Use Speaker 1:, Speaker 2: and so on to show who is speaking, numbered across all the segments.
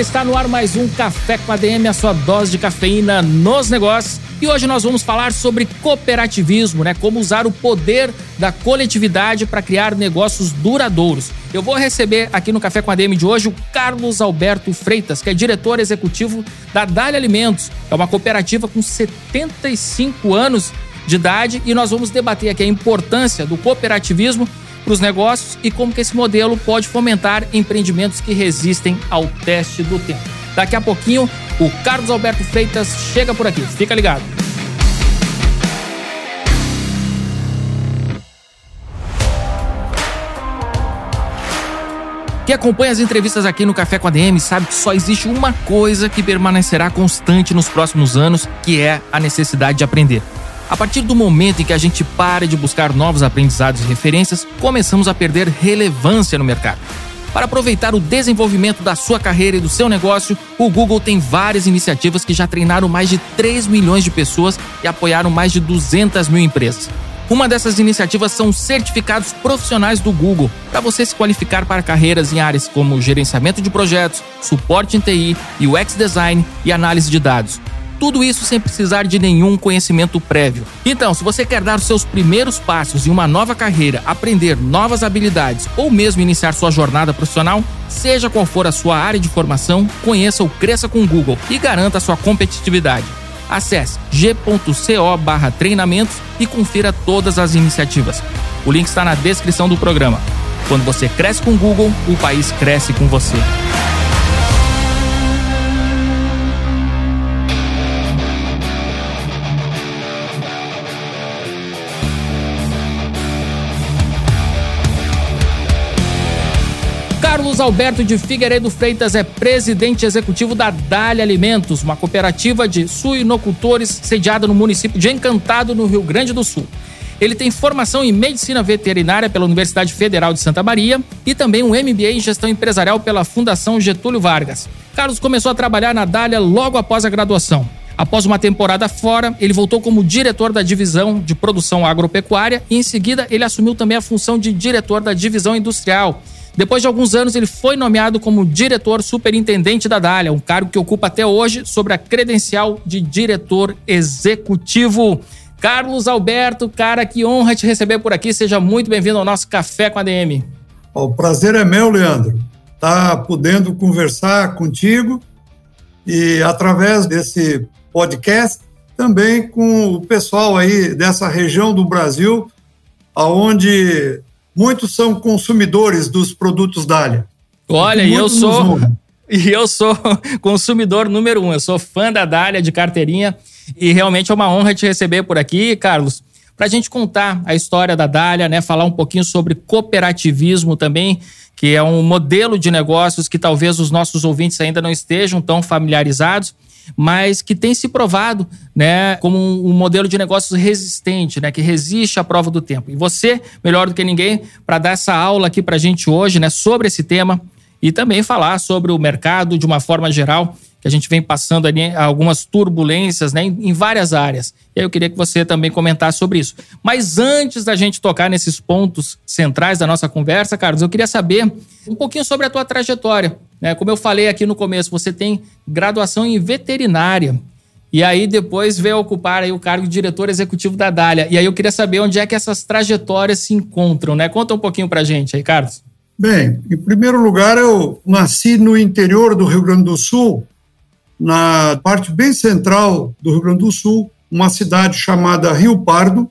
Speaker 1: está no ar mais um Café com ADM, a sua dose de cafeína nos negócios. E hoje nós vamos falar sobre cooperativismo, né? Como usar o poder da coletividade para criar negócios duradouros. Eu vou receber aqui no Café com a DM de hoje o Carlos Alberto Freitas, que é diretor executivo da Dália Alimentos. É uma cooperativa com 75 anos de idade e nós vamos debater aqui a importância do cooperativismo para os negócios e como que esse modelo pode fomentar empreendimentos que resistem ao teste do tempo. Daqui a pouquinho, o Carlos Alberto Freitas chega por aqui. Fica ligado. Quem acompanha as entrevistas aqui no Café com a DM sabe que só existe uma coisa que permanecerá constante nos próximos anos, que é a necessidade de aprender. A partir do momento em que a gente para de buscar novos aprendizados e referências, começamos a perder relevância no mercado. Para aproveitar o desenvolvimento da sua carreira e do seu negócio, o Google tem várias iniciativas que já treinaram mais de 3 milhões de pessoas e apoiaram mais de 200 mil empresas. Uma dessas iniciativas são certificados profissionais do Google, para você se qualificar para carreiras em áreas como gerenciamento de projetos, suporte em TI, UX design e análise de dados. Tudo isso sem precisar de nenhum conhecimento prévio. Então, se você quer dar os seus primeiros passos em uma nova carreira, aprender novas habilidades ou mesmo iniciar sua jornada profissional, seja qual for a sua área de formação, conheça o Cresça com Google e garanta sua competitividade. Acesse g.co treinamentos e confira todas as iniciativas. O link está na descrição do programa. Quando você cresce com Google, o país cresce com você. Carlos Alberto de Figueiredo Freitas é presidente executivo da Dália Alimentos, uma cooperativa de suinocultores sediada no município de Encantado, no Rio Grande do Sul. Ele tem formação em medicina veterinária pela Universidade Federal de Santa Maria e também um MBA em gestão empresarial pela Fundação Getúlio Vargas. Carlos começou a trabalhar na Dália logo após a graduação. Após uma temporada fora, ele voltou como diretor da divisão de produção agropecuária e, em seguida, ele assumiu também a função de diretor da divisão industrial depois de alguns anos, ele foi nomeado como diretor superintendente da Dália, um cargo que ocupa até hoje sobre a credencial de diretor executivo. Carlos Alberto, cara, que honra te receber por aqui. Seja muito bem-vindo ao nosso Café com a DM.
Speaker 2: O prazer é meu, Leandro, tá podendo conversar contigo e através desse podcast também com o pessoal aí dessa região do Brasil, aonde muitos são consumidores dos produtos Dália.
Speaker 1: Olha, e eu sou e eu sou consumidor número um. Eu sou fã da Dália de carteirinha e realmente é uma honra te receber por aqui, Carlos. Para a gente contar a história da Dália, né, falar um pouquinho sobre cooperativismo também, que é um modelo de negócios que talvez os nossos ouvintes ainda não estejam tão familiarizados mas que tem se provado né, como um, modelo de negócios resistente, né, que resiste à prova do tempo. E você, melhor do que ninguém, para dar essa aula aqui para a gente hoje né, sobre esse tema e também falar sobre o mercado de uma forma geral que a gente vem passando ali algumas turbulências né, em, várias áreas. E aí eu queria que você também comentasse sobre isso. Mas antes da gente tocar nesses pontos centrais da nossa conversa, Carlos, eu queria saber um pouquinho sobre a tua trajetória. Né? Como eu falei aqui no começo, você tem graduação em veterinária. E aí depois veio ocupar aí o cargo de diretor executivo da Dália. E aí eu queria saber onde é que essas trajetórias se encontram, né? Conta um pouquinho pra gente aí, Carlos.
Speaker 2: Bem, em primeiro lugar, eu nasci no interior do Rio Grande do Sul, na parte bem central do Rio Grande do Sul, uma cidade chamada Rio Pardo,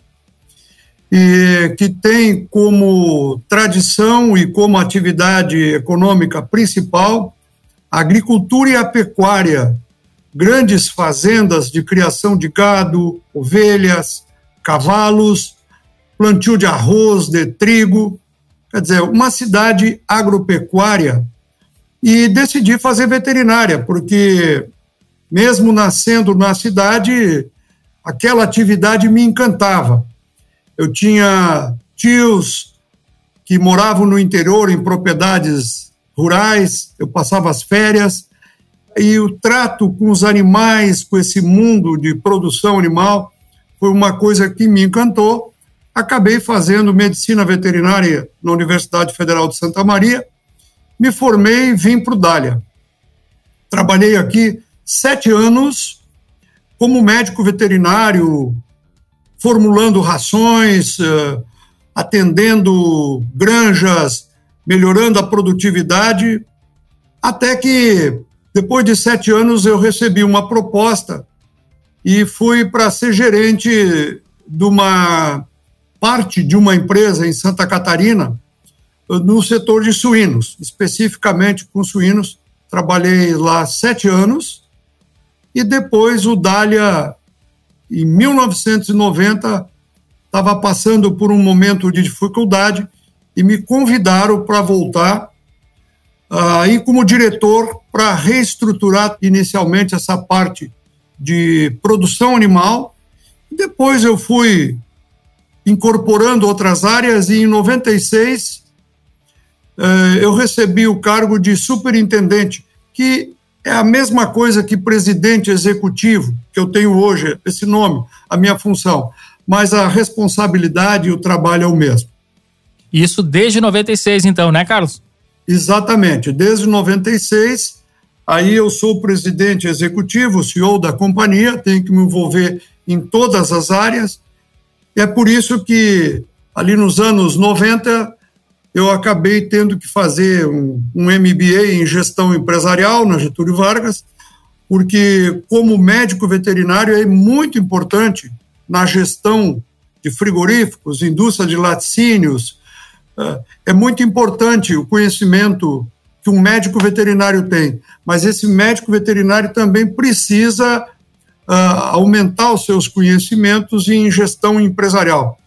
Speaker 2: e que tem como tradição e como atividade econômica principal a agricultura e a pecuária, grandes fazendas de criação de gado, ovelhas, cavalos, plantio de arroz, de trigo, quer dizer, uma cidade agropecuária e decidi fazer veterinária, porque mesmo nascendo na cidade, aquela atividade me encantava. Eu tinha tios que moravam no interior, em propriedades rurais, eu passava as férias, e o trato com os animais, com esse mundo de produção animal, foi uma coisa que me encantou. Acabei fazendo medicina veterinária na Universidade Federal de Santa Maria, me formei e vim para o Dália. Trabalhei aqui sete anos como médico veterinário, formulando rações, eh, atendendo granjas, melhorando a produtividade, até que, depois de sete anos, eu recebi uma proposta e fui para ser gerente de uma parte de uma empresa em Santa Catarina, no setor de suínos, especificamente com suínos. Trabalhei lá sete anos e depois o Dália, em 1990, estava passando por um momento de dificuldade e me convidaram para voltar aí uh, como diretor para reestruturar inicialmente essa parte de produção animal. Depois eu fui incorporando outras áreas e em 96 uh, eu recebi o cargo de superintendente, que é a mesma coisa que presidente executivo, que eu tenho hoje, esse nome, a minha função, mas a responsabilidade e o trabalho é o mesmo.
Speaker 1: Isso desde 96, então, né, Carlos?
Speaker 2: Exatamente, desde 96. Aí eu sou presidente executivo, CEO da companhia, tenho que me envolver em todas as áreas. E é por isso que, ali nos anos 90, eu acabei tendo que fazer um, um MBA em gestão empresarial na Getúlio Vargas, porque, como médico veterinário, é muito importante na gestão de frigoríficos, indústria de laticínios. É, é muito importante o conhecimento que um médico veterinário tem, mas esse médico veterinário também precisa uh, aumentar os seus conhecimentos em gestão empresarial.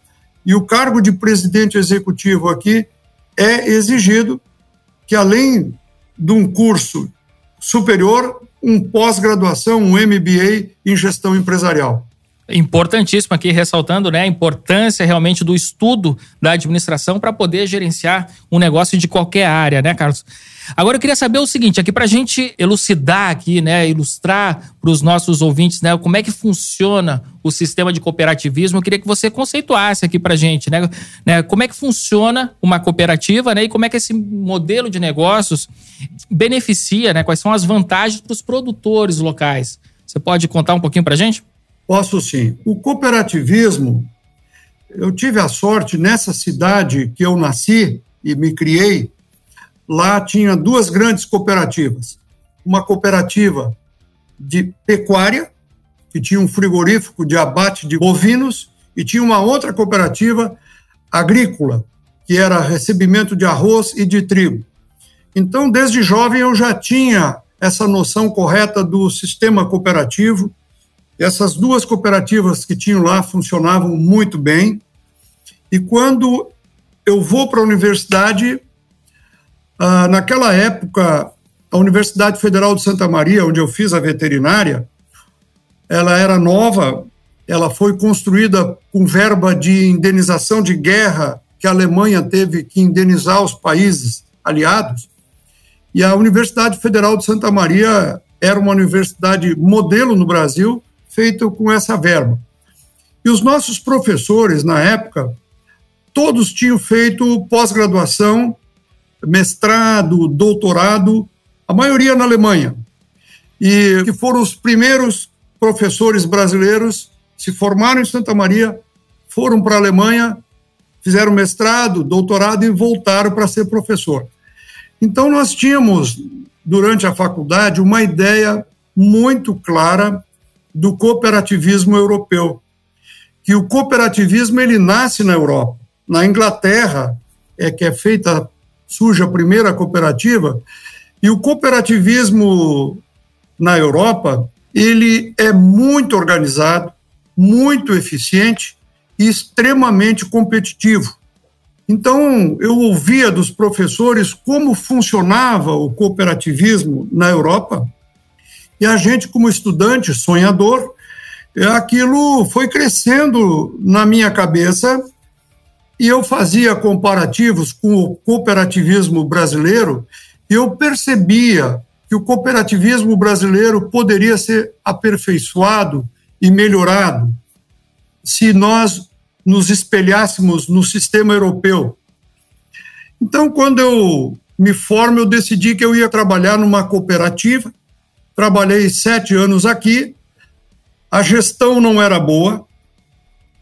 Speaker 2: E o cargo de presidente executivo aqui é exigido que, além de um curso superior, um pós-graduação, um MBA em gestão empresarial.
Speaker 1: Importantíssimo aqui, ressaltando né, a importância realmente do estudo da administração para poder gerenciar um negócio de qualquer área, né, Carlos? Agora eu queria saber o seguinte, aqui para a gente elucidar aqui, né, ilustrar para os nossos ouvintes, né, como é que funciona o sistema de cooperativismo, eu queria que você conceituasse aqui para a gente, né, né, como é que funciona uma cooperativa, né, e como é que esse modelo de negócios beneficia, né, quais são as vantagens para os produtores locais. Você pode contar um pouquinho para a gente?
Speaker 2: Posso sim. O cooperativismo, eu tive a sorte nessa cidade que eu nasci e me criei, lá tinha duas grandes cooperativas. Uma cooperativa de pecuária, que tinha um frigorífico de abate de bovinos, e tinha uma outra cooperativa agrícola, que era recebimento de arroz e de trigo. Então, desde jovem, eu já tinha essa noção correta do sistema cooperativo essas duas cooperativas que tinham lá funcionavam muito bem. E quando eu vou para a universidade, ah, naquela época, a Universidade Federal de Santa Maria, onde eu fiz a veterinária, ela era nova, ela foi construída com verba de indenização de guerra que a Alemanha teve que indenizar os países aliados. E a Universidade Federal de Santa Maria era uma universidade modelo no Brasil feito com essa verba. E os nossos professores, na época, todos tinham feito pós-graduação, mestrado, doutorado, a maioria na Alemanha. E que foram os primeiros professores brasileiros, se formaram em Santa Maria, foram para a Alemanha, fizeram mestrado, doutorado e voltaram para ser professor. Então, nós tínhamos, durante a faculdade, uma ideia muito clara do cooperativismo europeu, que o cooperativismo ele nasce na Europa. Na Inglaterra é que é feita surge a primeira cooperativa e o cooperativismo na Europa ele é muito organizado, muito eficiente e extremamente competitivo. Então, eu ouvia dos professores como funcionava o cooperativismo na Europa, e a gente, como estudante sonhador, aquilo foi crescendo na minha cabeça e eu fazia comparativos com o cooperativismo brasileiro e eu percebia que o cooperativismo brasileiro poderia ser aperfeiçoado e melhorado se nós nos espelhássemos no sistema europeu. Então, quando eu me formo, eu decidi que eu ia trabalhar numa cooperativa. Trabalhei sete anos aqui. A gestão não era boa,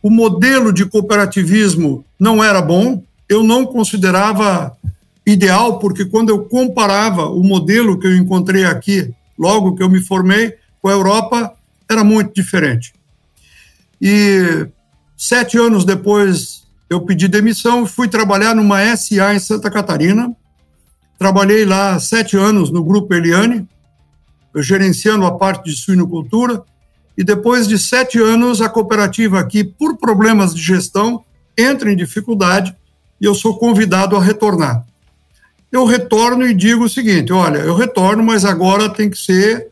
Speaker 2: o modelo de cooperativismo não era bom. Eu não considerava ideal, porque quando eu comparava o modelo que eu encontrei aqui, logo que eu me formei, com a Europa, era muito diferente. E Sete anos depois, eu pedi demissão e fui trabalhar numa SA em Santa Catarina. Trabalhei lá sete anos no Grupo Eliane, gerenciando a parte de suinocultura. E depois de sete anos, a cooperativa aqui, por problemas de gestão, entra em dificuldade e eu sou convidado a retornar. Eu retorno e digo o seguinte: olha, eu retorno, mas agora tem que ser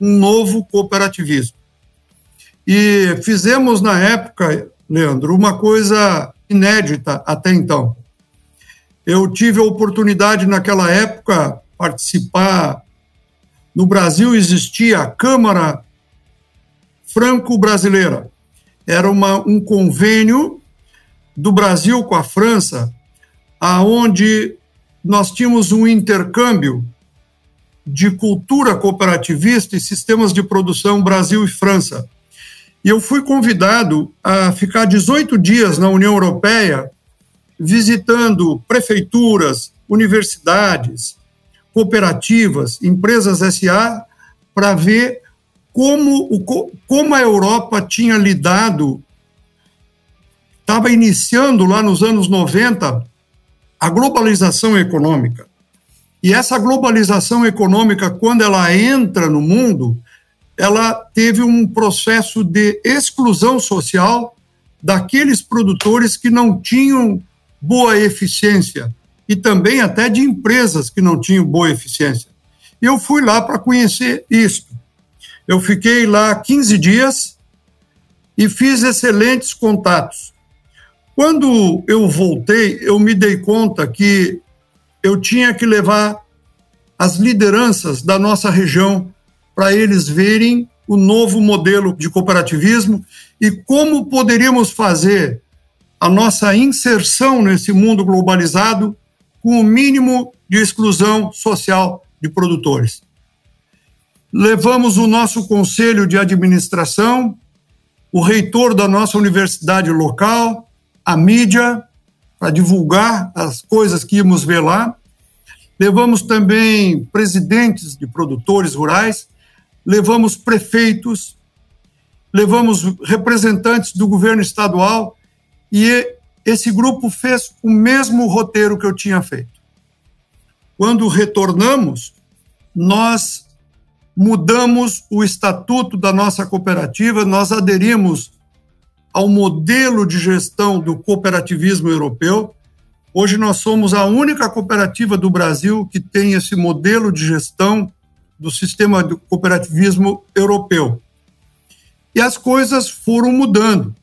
Speaker 2: um novo cooperativismo. E fizemos na época Leandro, uma coisa inédita até então. Eu tive a oportunidade naquela época participar. No Brasil existia a Câmara Franco-Brasileira. Era uma, um convênio do Brasil com a França, aonde nós tínhamos um intercâmbio de cultura cooperativista e sistemas de produção Brasil e França. E eu fui convidado a ficar 18 dias na União Europeia, visitando prefeituras, universidades, cooperativas, empresas SA, para ver como, o, como a Europa tinha lidado, estava iniciando lá nos anos 90 a globalização econômica. E essa globalização econômica, quando ela entra no mundo, ela teve um processo de exclusão social daqueles produtores que não tinham boa eficiência e também até de empresas que não tinham boa eficiência. Eu fui lá para conhecer isso. Eu fiquei lá 15 dias e fiz excelentes contatos. Quando eu voltei, eu me dei conta que eu tinha que levar as lideranças da nossa região para eles verem o novo modelo de cooperativismo e como poderíamos fazer a nossa inserção nesse mundo globalizado com o mínimo de exclusão social de produtores. Levamos o nosso conselho de administração, o reitor da nossa universidade local, a mídia, para divulgar as coisas que íamos ver lá. Levamos também presidentes de produtores rurais levamos prefeitos, levamos representantes do governo estadual e esse grupo fez o mesmo roteiro que eu tinha feito. Quando retornamos, nós mudamos o estatuto da nossa cooperativa, nós aderimos ao modelo de gestão do cooperativismo europeu. Hoje nós somos a única cooperativa do Brasil que tem esse modelo de gestão do sistema do cooperativismo europeu. E as coisas foram mudando.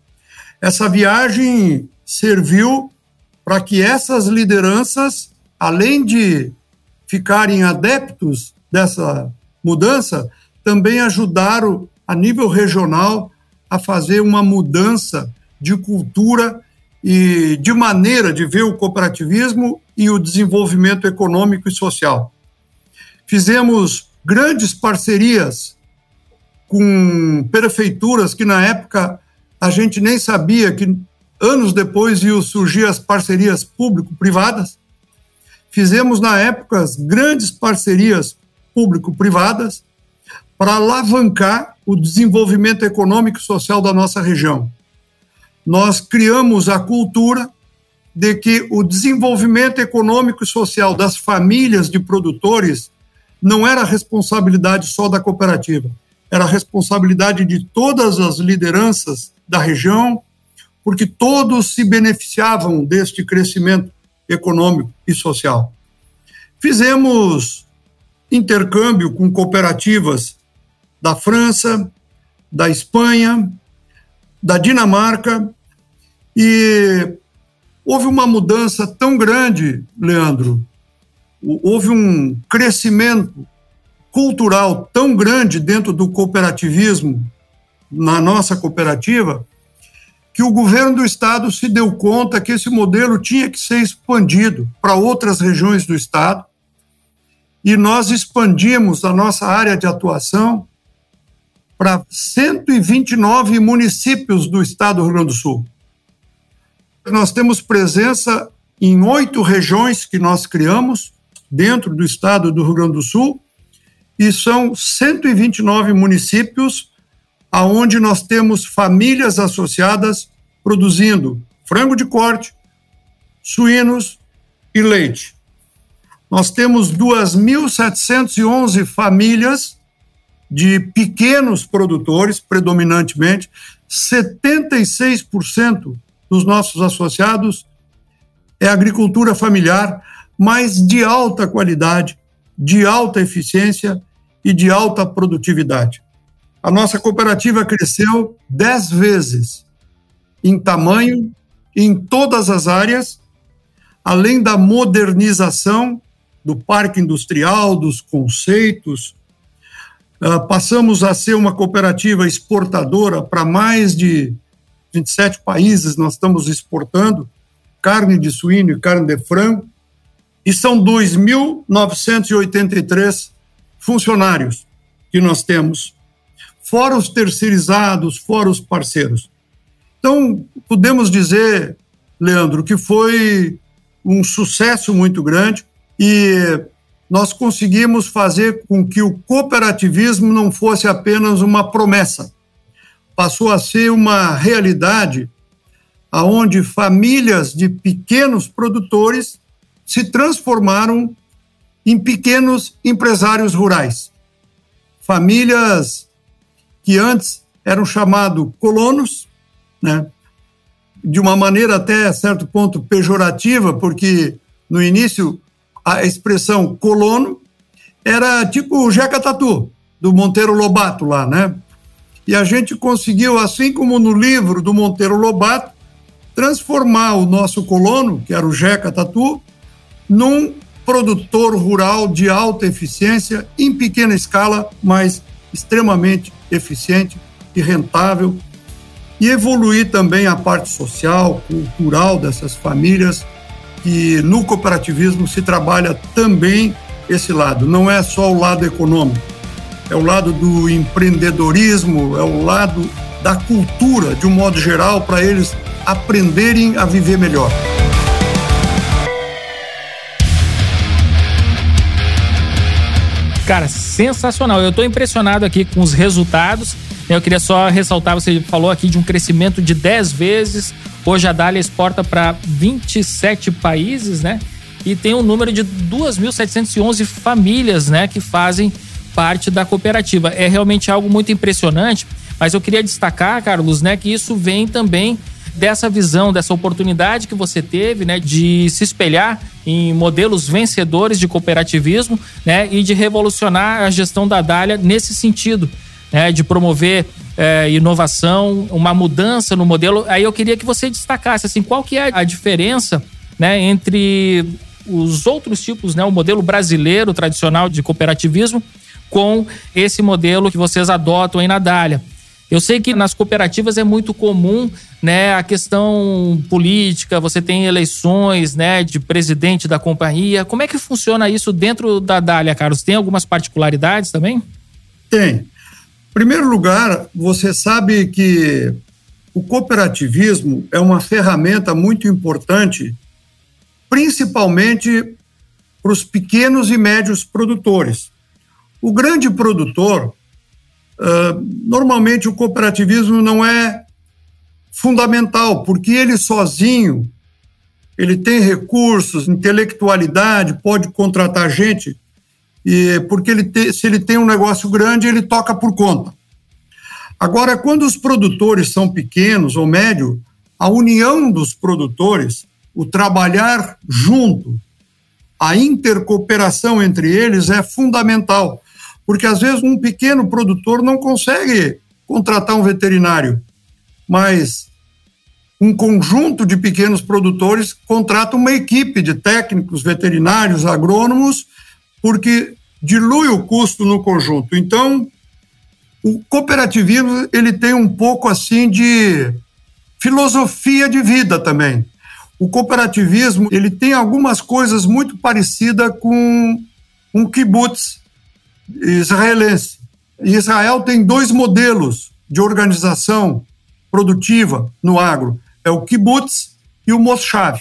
Speaker 2: Essa viagem serviu para que essas lideranças, além de ficarem adeptos dessa mudança, também ajudaram a nível regional a fazer uma mudança de cultura e de maneira de ver o cooperativismo e o desenvolvimento econômico e social. Fizemos grandes parcerias com prefeituras que na época a gente nem sabia que anos depois iam surgir as parcerias público-privadas. Fizemos na época grandes parcerias público-privadas para alavancar o desenvolvimento econômico e social da nossa região. Nós criamos a cultura de que o desenvolvimento econômico e social das famílias de produtores não era responsabilidade só da cooperativa, era responsabilidade de todas as lideranças da região, porque todos se beneficiavam deste crescimento econômico e social. Fizemos intercâmbio com cooperativas da França, da Espanha, da Dinamarca e houve uma mudança tão grande, Leandro, houve um crescimento cultural tão grande dentro do cooperativismo, na nossa cooperativa, que o governo do estado se deu conta que esse modelo tinha que ser expandido para outras regiões do estado. E nós expandimos a nossa área de atuação para 129 municípios do estado do Rio Grande do Sul. Nós temos presença em oito regiões que nós criamos dentro do estado do Rio Grande do Sul e são 129 municípios aonde nós temos famílias associadas produzindo frango de corte, suínos e leite. Nós temos 2.711 famílias de pequenos produtores, predominantemente, 76% dos nossos associados é agricultura familiar, mas de alta qualidade, de alta eficiência e de alta produtividade. A nossa cooperativa cresceu dez vezes em tamanho, em todas as áreas, além da modernização do parque industrial, dos conceitos. Uh, passamos a ser uma cooperativa exportadora para mais de 27 países, nós estamos exportando carne de suíno e carne de frango, e são 2.983 funcionários que nós temos, fora os terceirizados, fora os parceiros. Então, podemos dizer, Leandro, que foi um sucesso muito grande e nós conseguimos fazer com que o cooperativismo não fosse apenas uma promessa, passou a ser uma realidade aonde famílias de pequenos produtores se transformaram em pequenos empresários rurais. Famílias que antes eram chamados colonos, né? de uma maneira até certo ponto pejorativa, porque no início a expressão colono era tipo o Jeca Tatu, do Monteiro Lobato lá, né? E a gente conseguiu, assim como no livro do Monteiro Lobato, transformar o nosso colono, que era o Jeca Tatu, num produtor rural de alta eficiência, em pequena escala, mas extremamente eficiente e rentável, e evoluir também a parte social, cultural dessas famílias, que no cooperativismo se trabalha também esse lado, não é só o lado econômico, é o lado do empreendedorismo, é o lado da cultura, de um modo geral, para eles aprenderem a viver melhor.
Speaker 1: Cara, sensacional. Eu estou impressionado aqui com os resultados. Eu queria só ressaltar, você falou aqui de um crescimento de 10 vezes. Hoje a Dália exporta para 27 países, né? E tem um número de 2.711 famílias, né, que fazem parte da cooperativa. É realmente algo muito impressionante, mas eu queria destacar, Carlos, né, que isso vem também dessa visão, dessa oportunidade que você teve, né, de se espelhar em modelos vencedores de cooperativismo, né, e de revolucionar a gestão da Dália nesse sentido, né, de promover é, inovação, uma mudança no modelo. Aí eu queria que você destacasse assim, qual que é a diferença, né, entre os outros tipos, né, o modelo brasileiro tradicional de cooperativismo com esse modelo que vocês adotam aí na Dália. Eu sei que nas cooperativas é muito comum, né, a questão política, você tem eleições, né, de presidente da companhia. Como é que funciona isso dentro da Dália, Carlos? Tem algumas particularidades também?
Speaker 2: Tem. Primeiro lugar, você sabe que o cooperativismo é uma ferramenta muito importante, principalmente para os pequenos e médios produtores. O grande produtor, Uh, normalmente o cooperativismo não é fundamental, porque ele sozinho, ele tem recursos, intelectualidade, pode contratar gente, e porque ele te, se ele tem um negócio grande, ele toca por conta. Agora, quando os produtores são pequenos ou médio, a união dos produtores, o trabalhar junto, a intercooperação entre eles é fundamental, porque às vezes um pequeno produtor não consegue contratar um veterinário, mas um conjunto de pequenos produtores contrata uma equipe de técnicos, veterinários, agrônomos, porque dilui o custo no conjunto. Então, o cooperativismo ele tem um pouco assim de filosofia de vida também. O cooperativismo ele tem algumas coisas muito parecidas com um kibbutz israelense. Israel tem dois modelos de organização produtiva no agro: é o kibbutz e o moshav.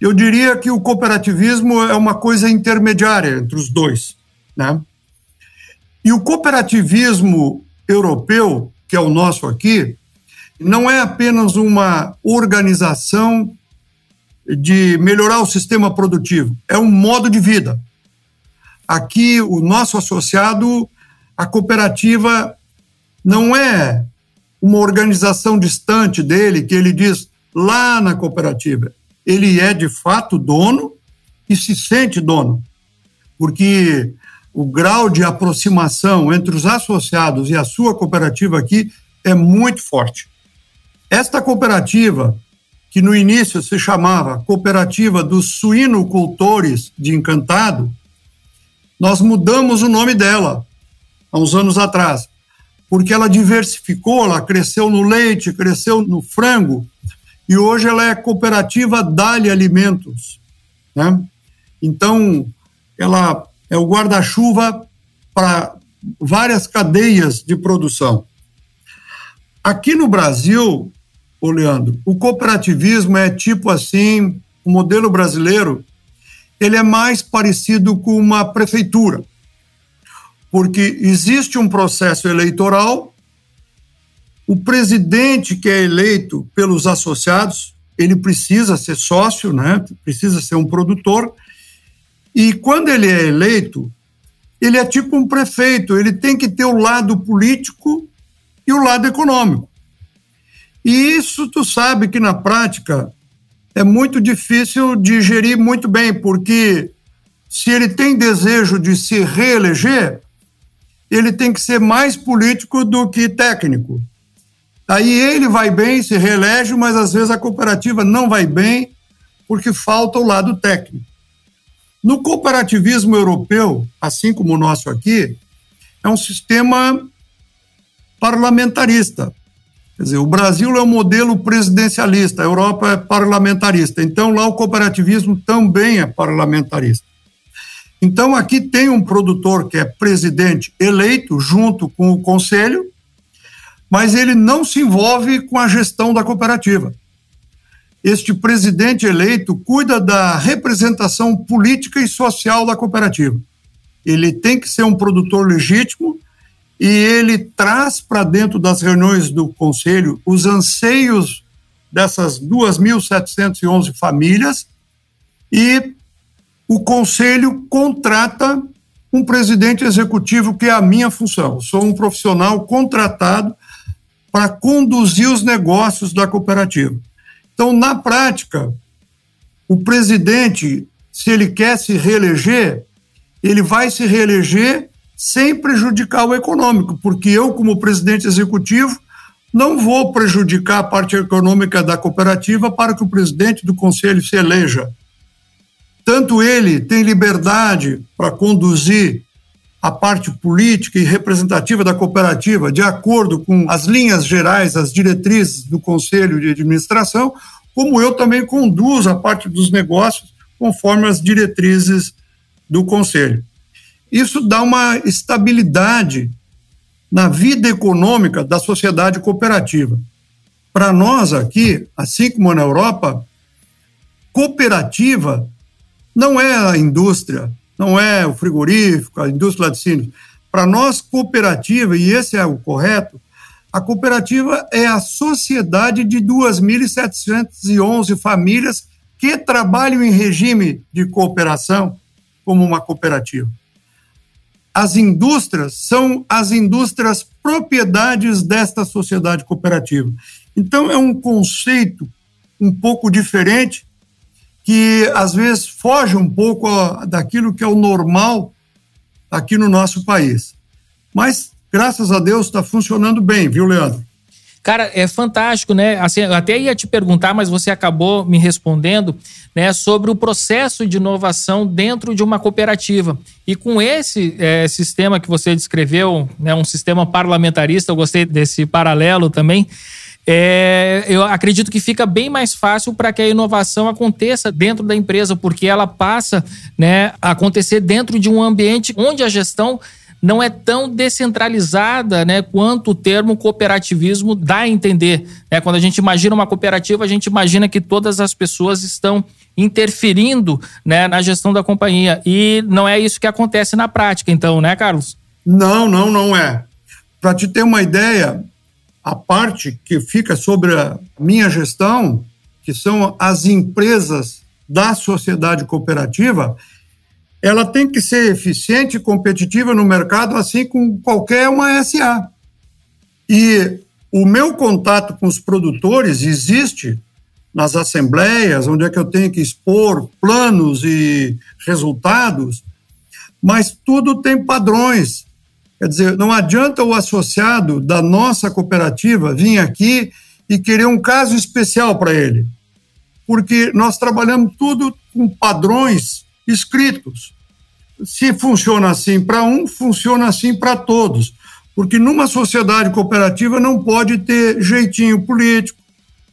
Speaker 2: Eu diria que o cooperativismo é uma coisa intermediária entre os dois, né? E o cooperativismo europeu, que é o nosso aqui, não é apenas uma organização de melhorar o sistema produtivo, é um modo de vida. Aqui, o nosso associado, a cooperativa, não é uma organização distante dele que ele diz lá na cooperativa. Ele é de fato dono e se sente dono, porque o grau de aproximação entre os associados e a sua cooperativa aqui é muito forte. Esta cooperativa, que no início se chamava Cooperativa dos Suinocultores de Encantado, nós mudamos o nome dela há uns anos atrás, porque ela diversificou, ela cresceu no leite, cresceu no frango, e hoje ela é cooperativa Dali Alimentos. Né? Então, ela é o guarda-chuva para várias cadeias de produção. Aqui no Brasil, ô Leandro, o cooperativismo é tipo assim, o modelo brasileiro, ele é mais parecido com uma prefeitura, porque existe um processo eleitoral, o presidente que é eleito pelos associados, ele precisa ser sócio, né? precisa ser um produtor, e quando ele é eleito, ele é tipo um prefeito, ele tem que ter o lado político e o lado econômico. E isso tu sabe que na prática é muito difícil de gerir muito bem, porque se ele tem desejo de se reeleger, ele tem que ser mais político do que técnico. Aí ele vai bem, se reelege, mas às vezes a cooperativa não vai bem porque falta o lado técnico. No cooperativismo europeu, assim como o nosso aqui, é um sistema parlamentarista. Quer dizer, o Brasil é um modelo presidencialista, a Europa é parlamentarista. Então, lá o cooperativismo também é parlamentarista. Então, aqui tem um produtor que é presidente eleito junto com o conselho, mas ele não se envolve com a gestão da cooperativa. Este presidente eleito cuida da representação política e social da cooperativa. Ele tem que ser um produtor legítimo e ele traz para dentro das reuniões do conselho os anseios dessas 2.711 famílias e o conselho contrata um presidente executivo que é a minha função. Sou um profissional contratado para conduzir os negócios da cooperativa. Então, na prática, o presidente, se ele quer se reeleger, ele vai se reeleger sem prejudicar o econômico, porque eu, como presidente executivo, não vou prejudicar a parte econômica da cooperativa para que o presidente do conselho se eleja. Tanto ele tem liberdade para conduzir a parte política e representativa da cooperativa de acordo com as linhas gerais, as diretrizes do conselho de administração, como eu também conduzo a parte dos negócios conforme as diretrizes do conselho. Isso dá uma estabilidade na vida econômica da sociedade cooperativa. Para nós aqui, assim como na Europa, cooperativa não é a indústria, não é o frigorífico, a indústria de laticínios. Para nós, cooperativa, e esse é o correto, a cooperativa é a sociedade de 2.711 famílias que trabalham em regime de cooperação como uma cooperativa. as indústrias são as indústrias propriedades desta sociedade cooperativa. Então, é um conceito um pouco diferente que às vezes foge um pouco daquilo que é o normal aqui no nosso país. Mas, graças a Deus, está funcionando bem, viu, Leandro?
Speaker 1: Cara, é fantástico, né? Assim, eu até ia te perguntar, mas você acabou me respondendo, né, sobre o processo de inovação dentro de uma cooperativa. E com esse é, sistema que você descreveu, né, um sistema parlamentarista, eu gostei desse paralelo também. É, eu acredito que fica bem mais fácil para que a inovação aconteça dentro da empresa, porque ela passa né, a acontecer dentro de um ambiente onde a gestão não é tão descentralizada né, quanto o termo cooperativismo dá a entender. Né? Quando a gente imagina uma cooperativa, a gente imagina que todas as pessoas estão interferindo né, na gestão da companhia. E não é isso que acontece na prática, então, né, Carlos?
Speaker 2: Não, não, não é. Para te ter uma ideia, a parte que fica sobre a minha gestão, que são as empresas da sociedade cooperativa, ela tem que ser eficiente e competitiva no mercado, assim como qualquer uma SA. E o meu contato com os produtores existe nas assembleias, onde é que eu tenho que expor planos e resultados, mas tudo tem padrões. Quer dizer, não adianta o associado da nossa cooperativa vir aqui e querer um caso especial para ele, porque nós trabalhamos tudo com padrões escritos. Se funciona assim para um, funciona assim para todos. Porque numa sociedade cooperativa não pode ter jeitinho político,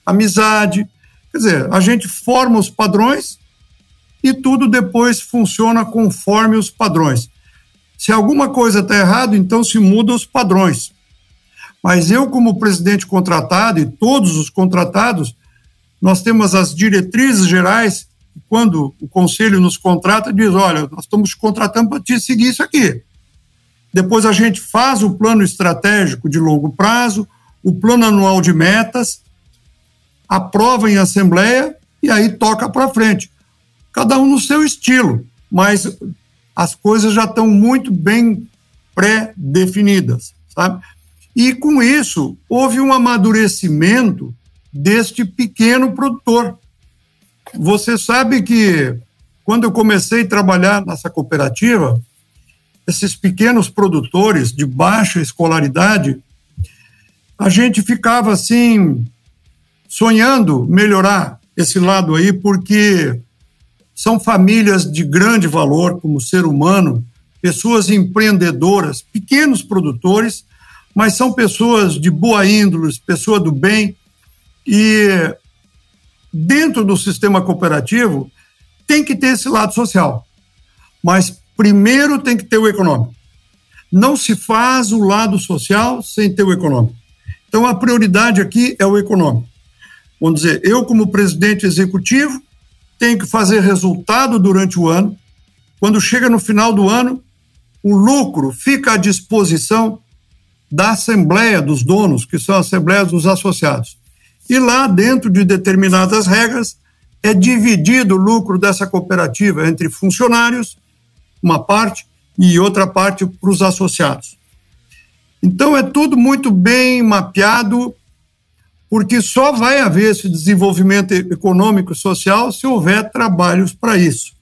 Speaker 2: amizade. Quer dizer, a gente forma os padrões e tudo depois funciona conforme os padrões. Se alguma coisa está errado, então se muda os padrões. Mas eu, como presidente contratado e todos os contratados, nós temos as diretrizes gerais quando o conselho nos contrata, diz: olha, nós estamos contratando para te seguir isso aqui. Depois a gente faz o plano estratégico de longo prazo, o plano anual de metas, aprova em assembleia e aí toca para frente. Cada um no seu estilo, mas as coisas já estão muito bem pré-definidas, sabe? E com isso houve um amadurecimento deste pequeno produtor você sabe que quando eu comecei a trabalhar nessa cooperativa, esses pequenos produtores de baixa escolaridade, a gente ficava assim, sonhando melhorar esse lado aí, porque são famílias de grande valor como ser humano, pessoas empreendedoras, pequenos produtores, mas são pessoas de boa índole, pessoa do bem, e dentro do sistema cooperativo, tem que ter esse lado social. Mas primeiro tem que ter o econômico. Não se faz o lado social sem ter o econômico. Então a prioridade aqui é o econômico. Vamos dizer, eu, como presidente executivo, tenho que fazer resultado durante o ano. Quando chega no final do ano, o lucro fica à disposição da Assembleia dos Donos, que são a Assembleia dos Associados. E lá, dentro de determinadas regras, é dividido o lucro dessa cooperativa entre funcionários, uma parte, e outra parte para os associados. Então, é tudo muito bem mapeado, porque só vai haver esse desenvolvimento econômico e social se houver trabalhos para isso.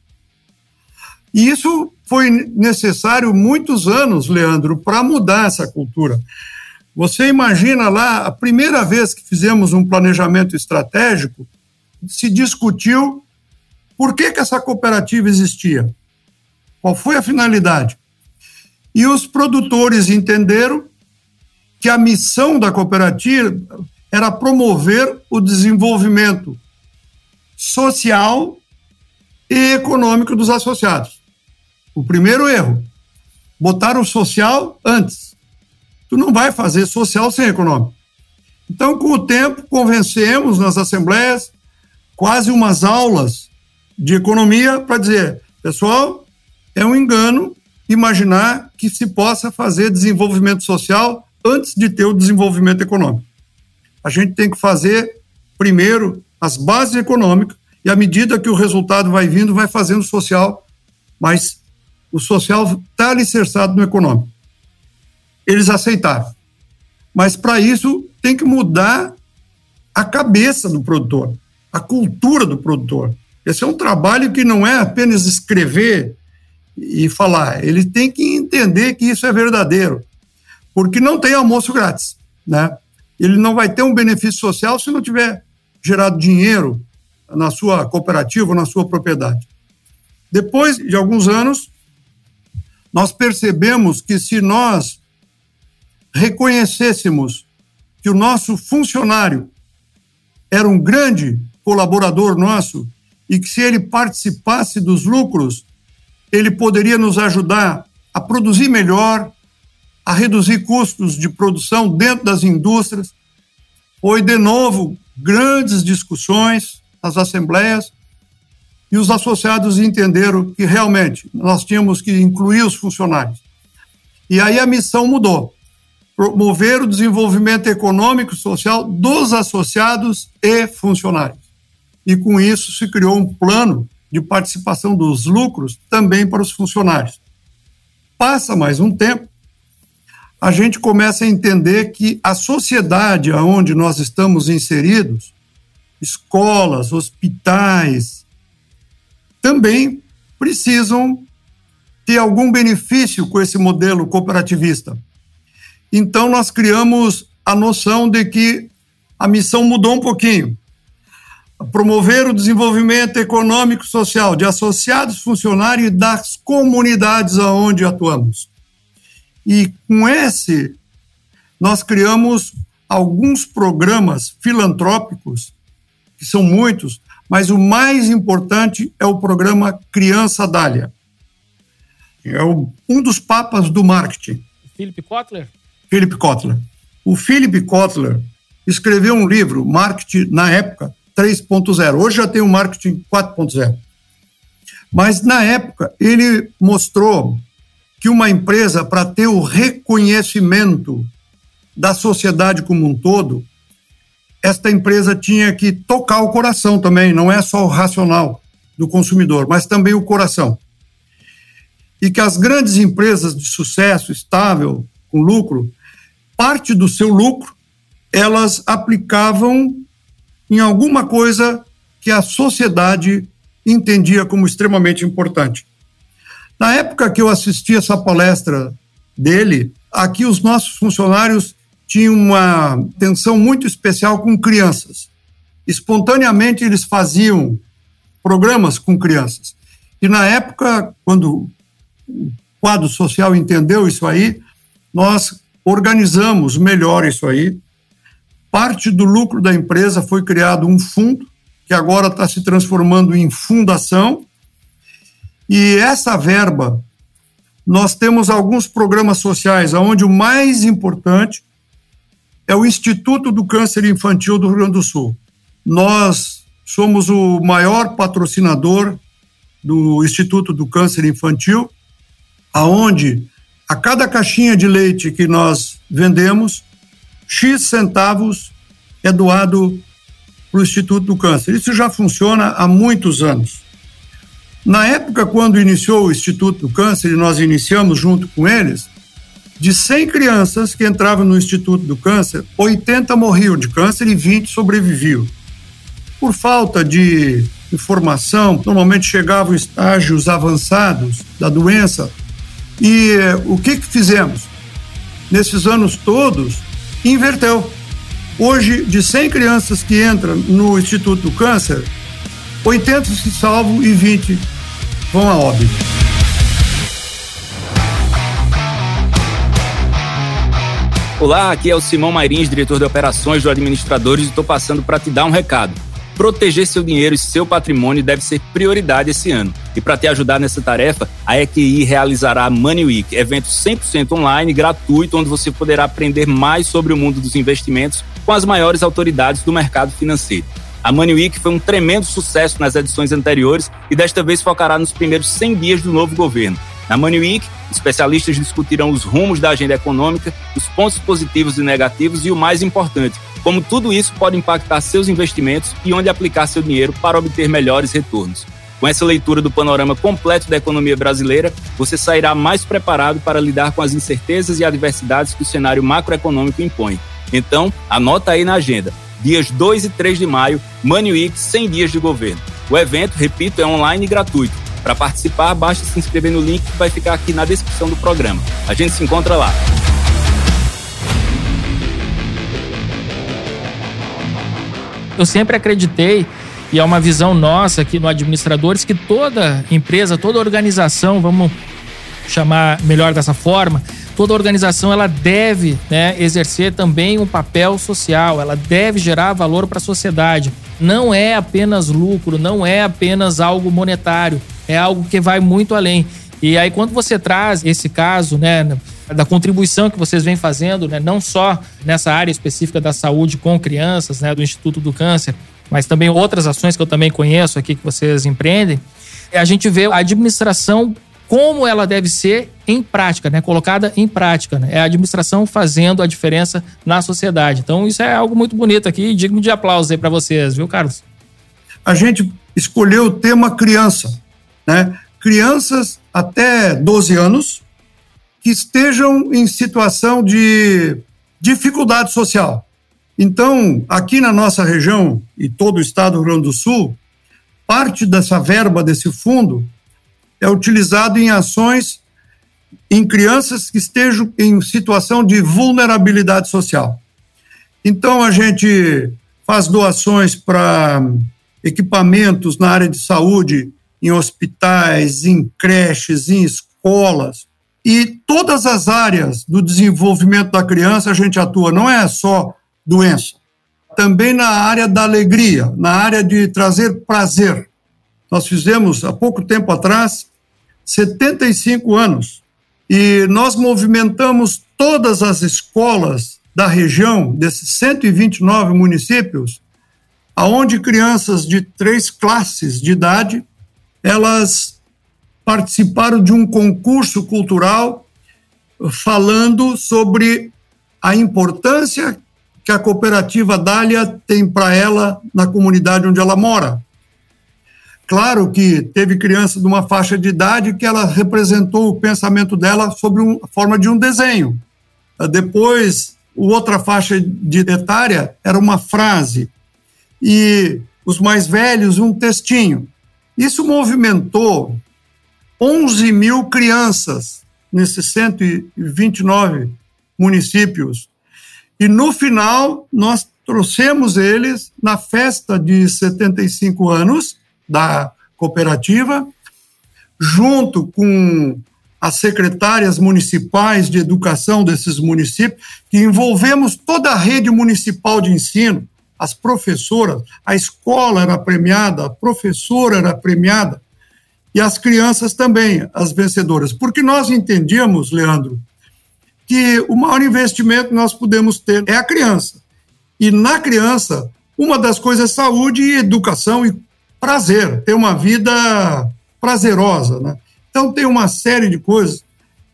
Speaker 2: E isso foi necessário muitos anos, Leandro, para mudar essa cultura. Você imagina lá, a primeira vez que fizemos um planejamento estratégico, se discutiu por que, que essa cooperativa existia, qual foi a finalidade. E os produtores entenderam que a missão da cooperativa era promover o desenvolvimento social e econômico dos associados. O primeiro erro, botar o social antes tu não vai fazer social sem econômico. Então, com o tempo, convencemos nas assembleias quase umas aulas de economia para dizer, pessoal, é um engano imaginar que se possa fazer desenvolvimento social antes de ter o desenvolvimento econômico. A gente tem que fazer primeiro as bases econômicas e à medida que o resultado vai vindo, vai fazendo social, mas o social está alicerçado no econômico. Eles aceitaram. Mas para isso tem que mudar a cabeça do produtor, a cultura do produtor. Esse é um trabalho que não é apenas escrever e falar, ele tem que entender que isso é verdadeiro, porque não tem almoço grátis, né? Ele não vai ter um benefício social se não tiver gerado dinheiro na sua cooperativa, na sua propriedade. Depois de alguns anos, nós percebemos que se nós reconhecêssemos que o nosso funcionário era um grande colaborador nosso e que se ele participasse dos lucros, ele poderia nos ajudar a produzir melhor, a reduzir custos de produção dentro das indústrias. Foi, de novo, grandes discussões nas assembleias e os associados entenderam que realmente nós tínhamos que incluir os funcionários. E aí a missão mudou promover o desenvolvimento econômico e social dos associados e funcionários. E com isso se criou um plano de participação dos lucros também para os funcionários. Passa mais um tempo, a gente começa a entender que a sociedade aonde nós estamos inseridos, escolas, hospitais, também precisam ter algum benefício com esse modelo cooperativista. Então, nós criamos a noção de que a missão mudou um pouquinho. Promover o desenvolvimento econômico e social de associados, funcionários e das comunidades aonde atuamos. E com esse, nós criamos alguns programas filantrópicos, que são muitos, mas o mais importante é o programa Criança Dália. É um dos papas do marketing.
Speaker 1: Philip Kotler?
Speaker 2: Philip Kotler. O Philip Kotler escreveu um livro, Marketing, na época, 3.0. Hoje já tem o Marketing 4.0. Mas, na época, ele mostrou que uma empresa, para ter o reconhecimento da sociedade como um todo, esta empresa tinha que tocar o coração também, não é só o racional do consumidor, mas também o coração. E que as grandes empresas de sucesso estável, com lucro, parte do seu lucro elas aplicavam em alguma coisa que a sociedade entendia como extremamente importante. Na época que eu assisti essa palestra dele, aqui os nossos funcionários tinham uma atenção muito especial com crianças. Espontaneamente eles faziam programas com crianças. E na época, quando o quadro social entendeu isso aí, nós organizamos melhor isso aí. Parte do lucro da empresa foi criado um fundo, que agora está se transformando em fundação. E essa verba, nós temos alguns programas sociais, onde o mais importante é o Instituto do Câncer Infantil do Rio Grande do Sul. Nós somos o maior patrocinador do Instituto do Câncer Infantil, aonde a cada caixinha de leite que nós vendemos, X centavos é doado para o Instituto do Câncer. Isso já funciona há muitos anos. Na época, quando iniciou o Instituto do Câncer, e nós iniciamos junto com eles, de 100 crianças que entravam no Instituto do Câncer, 80 morriam de câncer e 20 sobreviviam. Por falta de informação, normalmente chegavam estágios avançados da doença, e o que, que fizemos? Nesses anos todos, inverteu. Hoje, de 100 crianças que entram no Instituto do Câncer, 80 se salvam e 20 vão a óbito.
Speaker 3: Olá, aqui é o Simão Mairins, diretor de operações do Administradores, e estou passando para te dar um recado. Proteger seu dinheiro e seu patrimônio deve ser prioridade esse ano. E para te ajudar nessa tarefa, a EQI realizará a Money Week, evento 100% online, gratuito, onde você poderá aprender mais sobre o mundo dos investimentos com as maiores autoridades do mercado financeiro. A Money Week foi um tremendo sucesso nas edições anteriores e desta vez focará nos primeiros 100 dias do novo governo. Na Money Week, especialistas discutirão os rumos da agenda econômica, os pontos positivos e negativos e o mais importante, como tudo isso pode impactar seus investimentos e onde aplicar seu dinheiro para obter melhores retornos. Com essa leitura do panorama completo da economia brasileira, você sairá mais preparado para lidar com as incertezas e adversidades que o cenário macroeconômico impõe. Então, anota aí na agenda. Dias 2 e 3 de maio, Week 100 dias de governo. O evento, repito, é online e gratuito. Para participar, basta se inscrever no link que vai ficar aqui na descrição do programa. A gente se encontra lá.
Speaker 1: Eu sempre acreditei e é uma visão nossa aqui no Administradores que toda empresa, toda organização, vamos chamar melhor dessa forma, toda organização ela deve né, exercer também um papel social, ela deve gerar valor para a sociedade. Não é apenas lucro, não é apenas algo monetário, é algo que vai muito além. E aí, quando você traz esse caso, né, da contribuição que vocês vêm fazendo, né, não só nessa área específica da saúde com crianças, né, do Instituto do Câncer, mas também outras ações que eu também conheço aqui que vocês empreendem, a gente vê a administração como ela deve ser em prática, né? colocada em prática. Né? É a administração fazendo a diferença na sociedade. Então, isso é algo muito bonito aqui, digno de aplausos aí para vocês, viu, Carlos?
Speaker 2: A gente escolheu o tema criança, né? Crianças até 12 anos que estejam em situação de dificuldade social. Então, aqui na nossa região e todo o estado do Rio Grande do Sul, parte dessa verba desse fundo é utilizado em ações em crianças que estejam em situação de vulnerabilidade social. Então, a gente faz doações para equipamentos na área de saúde, em hospitais, em creches, em escolas. E todas as áreas do desenvolvimento da criança a gente atua, não é só doença. Também na área da alegria, na área de trazer prazer. Nós fizemos, há pouco tempo atrás, 75 anos, e nós movimentamos todas as escolas da região, desses 129 municípios, aonde crianças de três classes de idade, elas participaram de um concurso cultural falando sobre a importância que a cooperativa Dália tem para ela na comunidade onde ela mora. Claro que teve criança de uma faixa de idade que ela representou o pensamento dela sobre a forma de um desenho. Depois, outra faixa de etária era uma frase. E os mais velhos, um textinho. Isso movimentou 11 mil crianças nesses 129 municípios e no final, nós trouxemos eles na festa de 75 anos da cooperativa, junto com as secretárias municipais de educação desses municípios, que envolvemos toda a rede municipal de ensino, as professoras, a escola era premiada, a professora era premiada, e as crianças também, as vencedoras. Porque nós entendíamos, Leandro, que o maior investimento que nós podemos ter é a criança. E na criança, uma das coisas é saúde educação e prazer, ter uma vida prazerosa. Né? Então, tem uma série de coisas.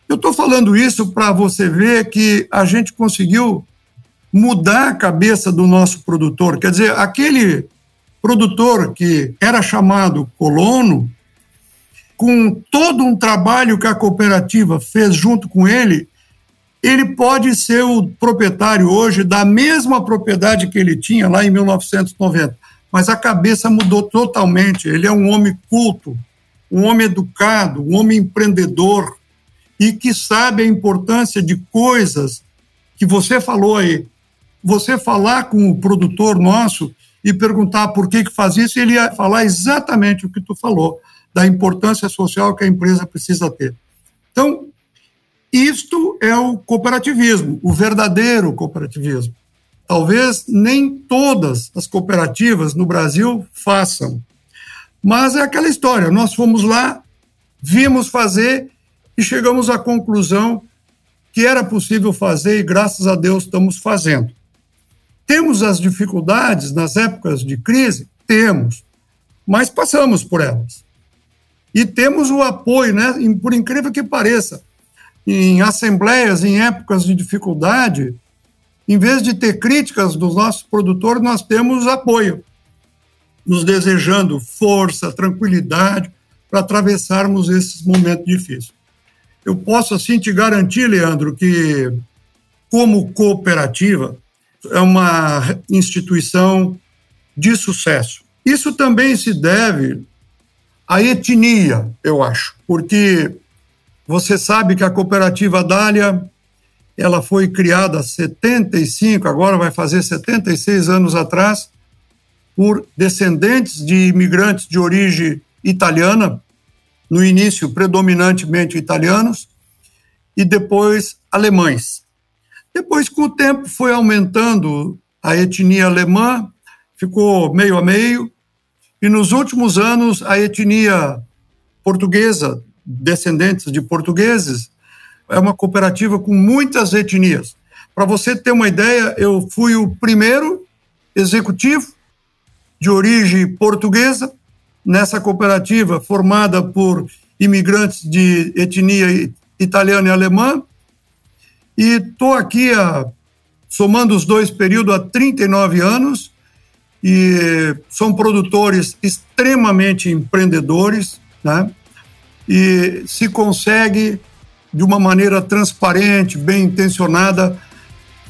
Speaker 2: Eu estou falando isso para você ver que a gente conseguiu mudar a cabeça do nosso produtor. Quer dizer, aquele produtor que era chamado colono, com todo um trabalho que a cooperativa fez junto com ele, ele pode ser o proprietário hoje da mesma propriedade que ele tinha lá em 1990, mas a cabeça mudou totalmente. Ele é um homem culto, um homem educado, um homem empreendedor e que sabe a importância de coisas que você falou aí. Você falar com o produtor nosso e perguntar por que, que faz isso, ele ia falar exatamente o que tu falou, da importância social que a empresa precisa ter. Então, isto é o cooperativismo, o verdadeiro cooperativismo. Talvez nem todas as cooperativas no Brasil façam, mas é aquela história. Nós fomos lá, vimos fazer e chegamos à conclusão que era possível fazer e, graças a Deus, estamos fazendo. Temos as dificuldades nas épocas de crise? Temos, mas passamos por elas. E temos o apoio, né? por incrível que pareça, em assembleias, em épocas de dificuldade, em vez de ter críticas dos nossos produtores, nós temos apoio. nos desejando força, tranquilidade para atravessarmos esses momentos difíceis. Eu posso assim te garantir, Leandro, que como cooperativa é uma instituição de sucesso. Isso também se deve à etnia, eu acho, porque você sabe que a cooperativa Dália ela foi criada há 75, agora vai fazer 76 anos atrás, por descendentes de imigrantes de origem italiana, no início predominantemente italianos, e depois alemães. Depois, com o tempo, foi aumentando a etnia alemã, ficou meio a meio, e nos últimos anos a etnia portuguesa, descendentes de portugueses, é uma cooperativa com muitas etnias. Para você ter uma ideia, eu fui o primeiro executivo de origem portuguesa nessa cooperativa formada por imigrantes de etnia italiana e alemã. E estou aqui, a, somando os dois períodos, há 39 anos, e são produtores extremamente empreendedores, né? e se consegue, de uma maneira transparente, bem intencionada,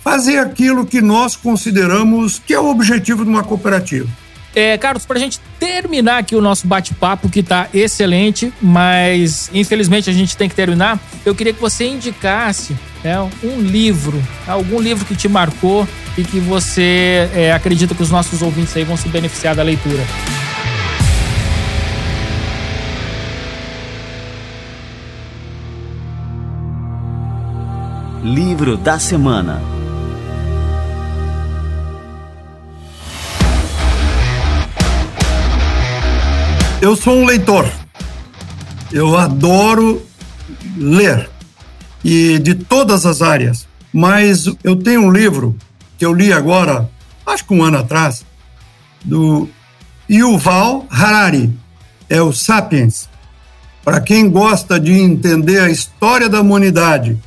Speaker 2: fazer aquilo que nós consideramos que é o objetivo de uma cooperativa.
Speaker 1: É, Carlos, para a gente terminar aqui o nosso bate-papo, que está excelente, mas infelizmente a gente tem que terminar, eu queria que você indicasse é, um livro, algum livro que te marcou e que você é, acredita que os nossos ouvintes aí vão se beneficiar da leitura.
Speaker 4: Livro da Semana
Speaker 2: Eu sou um leitor. Eu adoro ler e de todas as áreas. Mas eu tenho um livro que eu li agora, acho que um ano atrás, do Yuval Harari, é o Sapiens. Para quem gosta de entender a história da humanidade,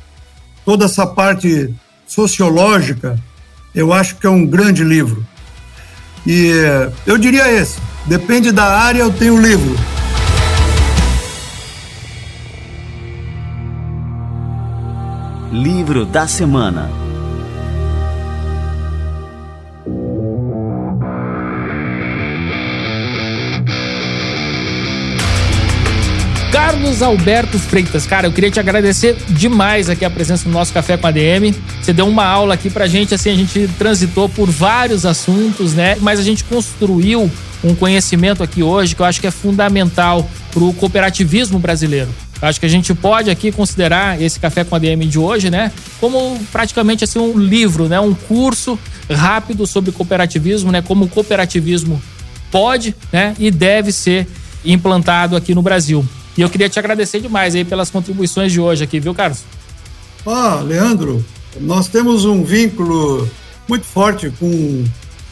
Speaker 2: toda essa parte sociológica, eu acho que é um grande livro. E eu diria esse. Depende da área, eu tenho livro.
Speaker 4: Livro da semana.
Speaker 1: Carlos Alberto Freitas, cara, eu queria te agradecer demais aqui a presença no nosso Café com a DM. Você deu uma aula aqui pra gente, assim, a gente transitou por vários assuntos, né? Mas a gente construiu um conhecimento aqui hoje que eu acho que é fundamental pro cooperativismo brasileiro. Acho que a gente pode aqui considerar esse Café com a DM de hoje, né, como praticamente assim um livro, né, um curso rápido sobre cooperativismo, né, como o cooperativismo pode, né, e deve ser implantado aqui no Brasil. E eu queria te agradecer demais aí pelas contribuições de hoje aqui, viu, Carlos?
Speaker 2: Ah, Leandro, nós temos um vínculo muito forte com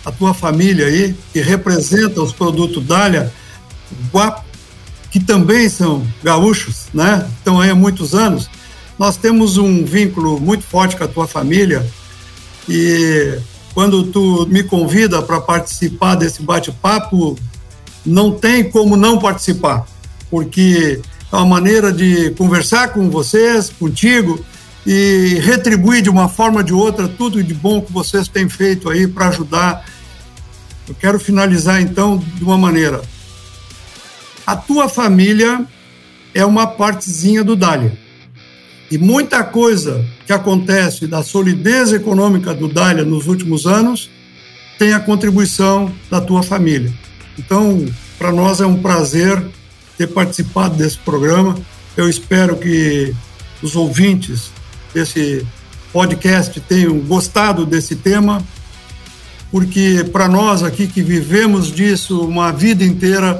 Speaker 2: a tua família aí, que representa os produtos Dália, Guapo, que também são gaúchos, né? Estão aí há muitos anos. Nós temos um vínculo muito forte com a tua família e quando tu me convida para participar desse bate-papo, não tem como não participar porque é uma maneira de conversar com vocês, contigo, e retribuir de uma forma ou de outra tudo de bom que vocês têm feito aí para ajudar. Eu quero finalizar então de uma maneira. A tua família é uma partezinha do Dália. E muita coisa que acontece da solidez econômica do Dália nos últimos anos tem a contribuição da tua família. Então, para nós é um prazer ter participado desse programa. Eu espero que os ouvintes desse podcast tenham gostado desse tema, porque para nós aqui que vivemos disso uma vida inteira,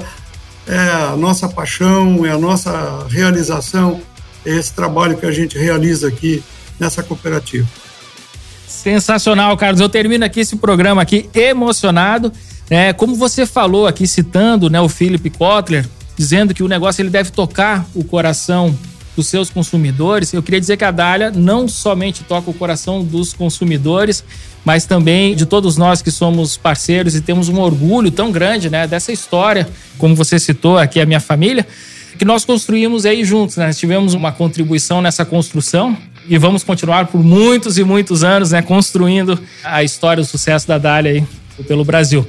Speaker 2: é a nossa paixão, é a nossa realização, é esse trabalho que a gente realiza aqui nessa cooperativa.
Speaker 1: Sensacional, Carlos. Eu termino aqui esse programa aqui emocionado. É, como você falou aqui, citando né, o Philip Kotler, dizendo que o negócio ele deve tocar o coração dos seus consumidores. Eu queria dizer que a Dália não somente toca o coração dos consumidores, mas também de todos nós que somos parceiros e temos um orgulho tão grande, né, dessa história, como você citou aqui a minha família, que nós construímos aí juntos, né? Tivemos uma contribuição nessa construção e vamos continuar por muitos e muitos anos, né, construindo a história, o sucesso da Dália aí pelo Brasil.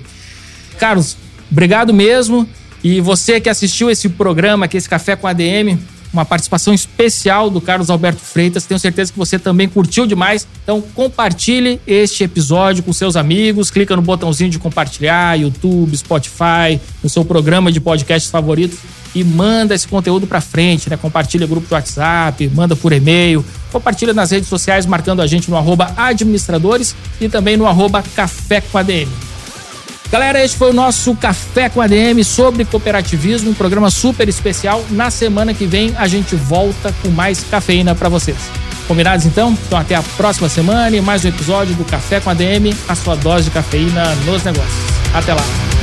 Speaker 1: Carlos, obrigado mesmo. E você que assistiu esse programa aqui, esse Café com ADM, uma participação especial do Carlos Alberto Freitas. Tenho certeza que você também curtiu demais. Então compartilhe este episódio com seus amigos, clica no botãozinho de compartilhar, YouTube, Spotify, no seu programa de podcast favorito e manda esse conteúdo para frente, né? Compartilha grupo do WhatsApp, manda por e-mail, compartilha nas redes sociais marcando a gente no arroba administradores e também no arroba café com ADM. Galera, este foi o nosso Café com ADM sobre cooperativismo, um programa super especial. Na semana que vem a gente volta com mais cafeína para vocês. Combinados então? Então até a próxima semana e mais um episódio do Café com ADM, a sua dose de cafeína nos negócios. Até lá.